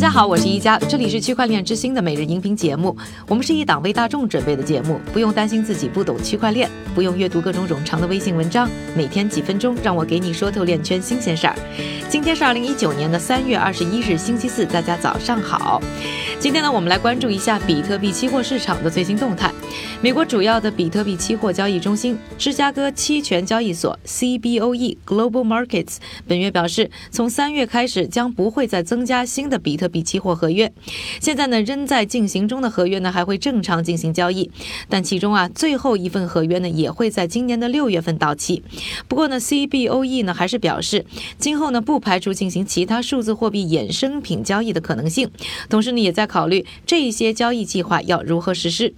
大家好，我是一加，这里是区块链之星的每日音频节目。我们是一档为大众准备的节目，不用担心自己不懂区块链，不用阅读各种冗长的微信文章，每天几分钟，让我给你说透链圈新鲜事儿。今天是二零一九年的三月二十一日，星期四，大家早上好。今天呢，我们来关注一下比特币期货市场的最新动态。美国主要的比特币期货交易中心芝加哥期权交易所 （CBOE Global Markets） 本月表示，从三月开始将不会再增加新的比特比期货合约。现在呢，仍在进行中的合约呢还会正常进行交易，但其中啊最后一份合约呢也会在今年的六月份到期。不过呢，CBOE 呢还是表示，今后呢不排除进行其他数字货币衍生品交易的可能性，同时呢也在考虑这些交易计划要如何实施。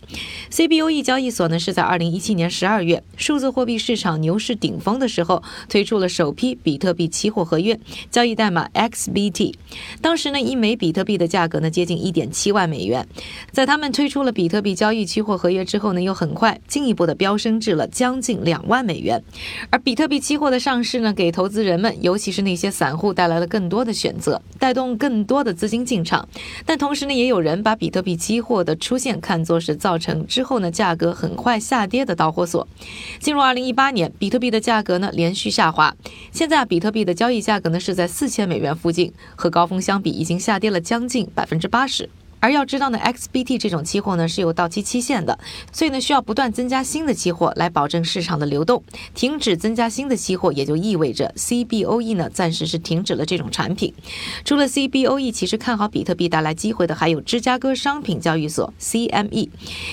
CBOE 交易所呢是在二零一七年十二月数字货币市场牛市顶峰的时候推出了首批比特币期货合约，交易代码 XBT。当时呢，一枚比特币的价格呢接近一点七万美元。在他们推出了比特币交易期货合约之后呢，又很快进一步的飙升至了将近两万美元。而比特币期货的上市呢，给投资人们，尤其是那些散户带来了更多的选择，带动更多的资金进场。但同时呢，也有人把比特币期货的出现看作是造成之后呢价格很快下跌的导火索。进入二零一八年，比特币的价格呢连续下滑，现在，比特币的交易价格呢是在四千美元附近，和高峰相比已经下跌了将近百分之八十。而要知道呢，XBT 这种期货呢是有到期期限的，所以呢需要不断增加新的期货来保证市场的流动。停止增加新的期货，也就意味着 CBOE 呢暂时是停止了这种产品。除了 CBOE，其实看好比特币带来机会的还有芝加哥商品交易所 CME，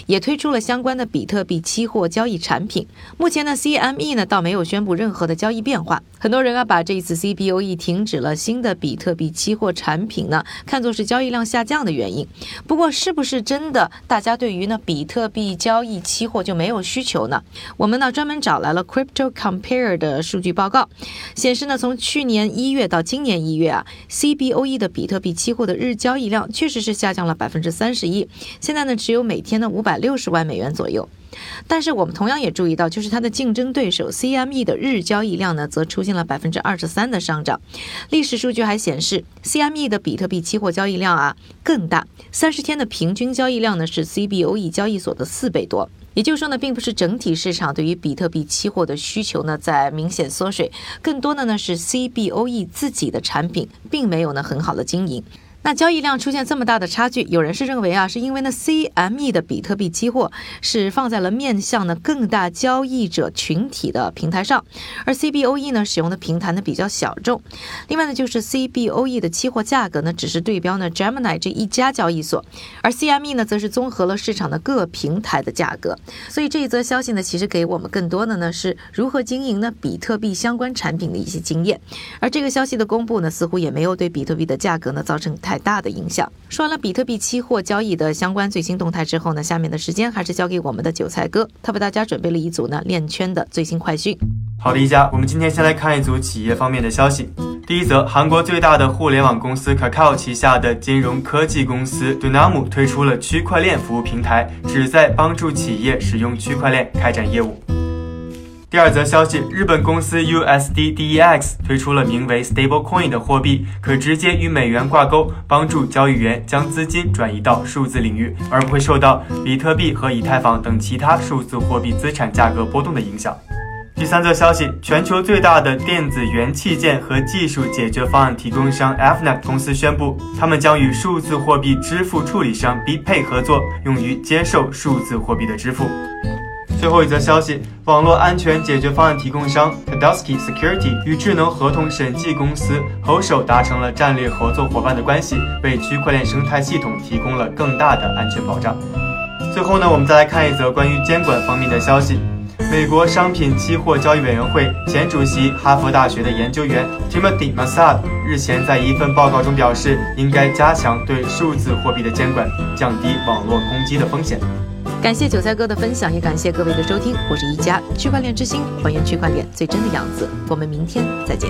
也推出了相关的比特币期货交易产品。目前呢，CME 呢倒没有宣布任何的交易变化。很多人啊把这一次 CBOE 停止了新的比特币期货产品呢看作是交易量下降的原因。不过，是不是真的大家对于呢比特币交易期货就没有需求呢？我们呢专门找来了 Crypto Compare 的数据报告，显示呢从去年一月到今年一月啊，CBOE 的比特币期货的日交易量确实是下降了百分之三十一，现在呢只有每天的五百六十万美元左右。但是我们同样也注意到，就是它的竞争对手 CME 的日交易量呢，则出现了百分之二十三的上涨。历史数据还显示，CME 的比特币期货交易量啊更大，三十天的平均交易量呢是 CBOE 交易所的四倍多。也就是说呢，并不是整体市场对于比特币期货的需求呢在明显缩水，更多的呢是 CBOE 自己的产品并没有呢很好的经营。那交易量出现这么大的差距，有人是认为啊，是因为呢 CME 的比特币期货是放在了面向呢更大交易者群体的平台上，而 CBOE 呢使用的平台呢比较小众。另外呢，就是 CBOE 的期货价格呢只是对标呢 Gemini 这一家交易所，而 CME 呢则是综合了市场的各平台的价格。所以这一则消息呢，其实给我们更多的呢是如何经营呢比特币相关产品的一些经验。而这个消息的公布呢，似乎也没有对比特币的价格呢造成太太大的影响。说完了比特币期货交易的相关最新动态之后呢，下面的时间还是交给我们的韭菜哥，他为大家准备了一组呢链圈的最新快讯。好的，一家，我们今天先来看一组企业方面的消息。第一则，韩国最大的互联网公司 Kakao 旗下的金融科技公司 Dunamu 推出了区块链服务平台，旨在帮助企业使用区块链开展业务。第二则消息，日本公司 USDDEX 推出了名为 Stablecoin 的货币，可直接与美元挂钩，帮助交易员将资金转移到数字领域，而不会受到比特币和以太坊等其他数字货币资产价格波动的影响。第三则消息，全球最大的电子元器件和技术解决方案提供商 Fnac 公司宣布，他们将与数字货币支付处理商 BitPay 合作，用于接受数字货币的支付。最后一则消息，网络安全解决方案提供商 Kadowski Security 与智能合同审计公司 Hosho 达成了战略合作伙伴的关系，为区块链生态系统提供了更大的安全保障。最后呢，我们再来看一则关于监管方面的消息。美国商品期货交易委员会前主席、哈佛大学的研究员 Timothy Massad 日前在一份报告中表示，应该加强对数字货币的监管，降低网络攻击的风险。感谢韭菜哥的分享，也感谢各位的收听。我是一加区块链之星，还原区块链最真的样子。我们明天再见。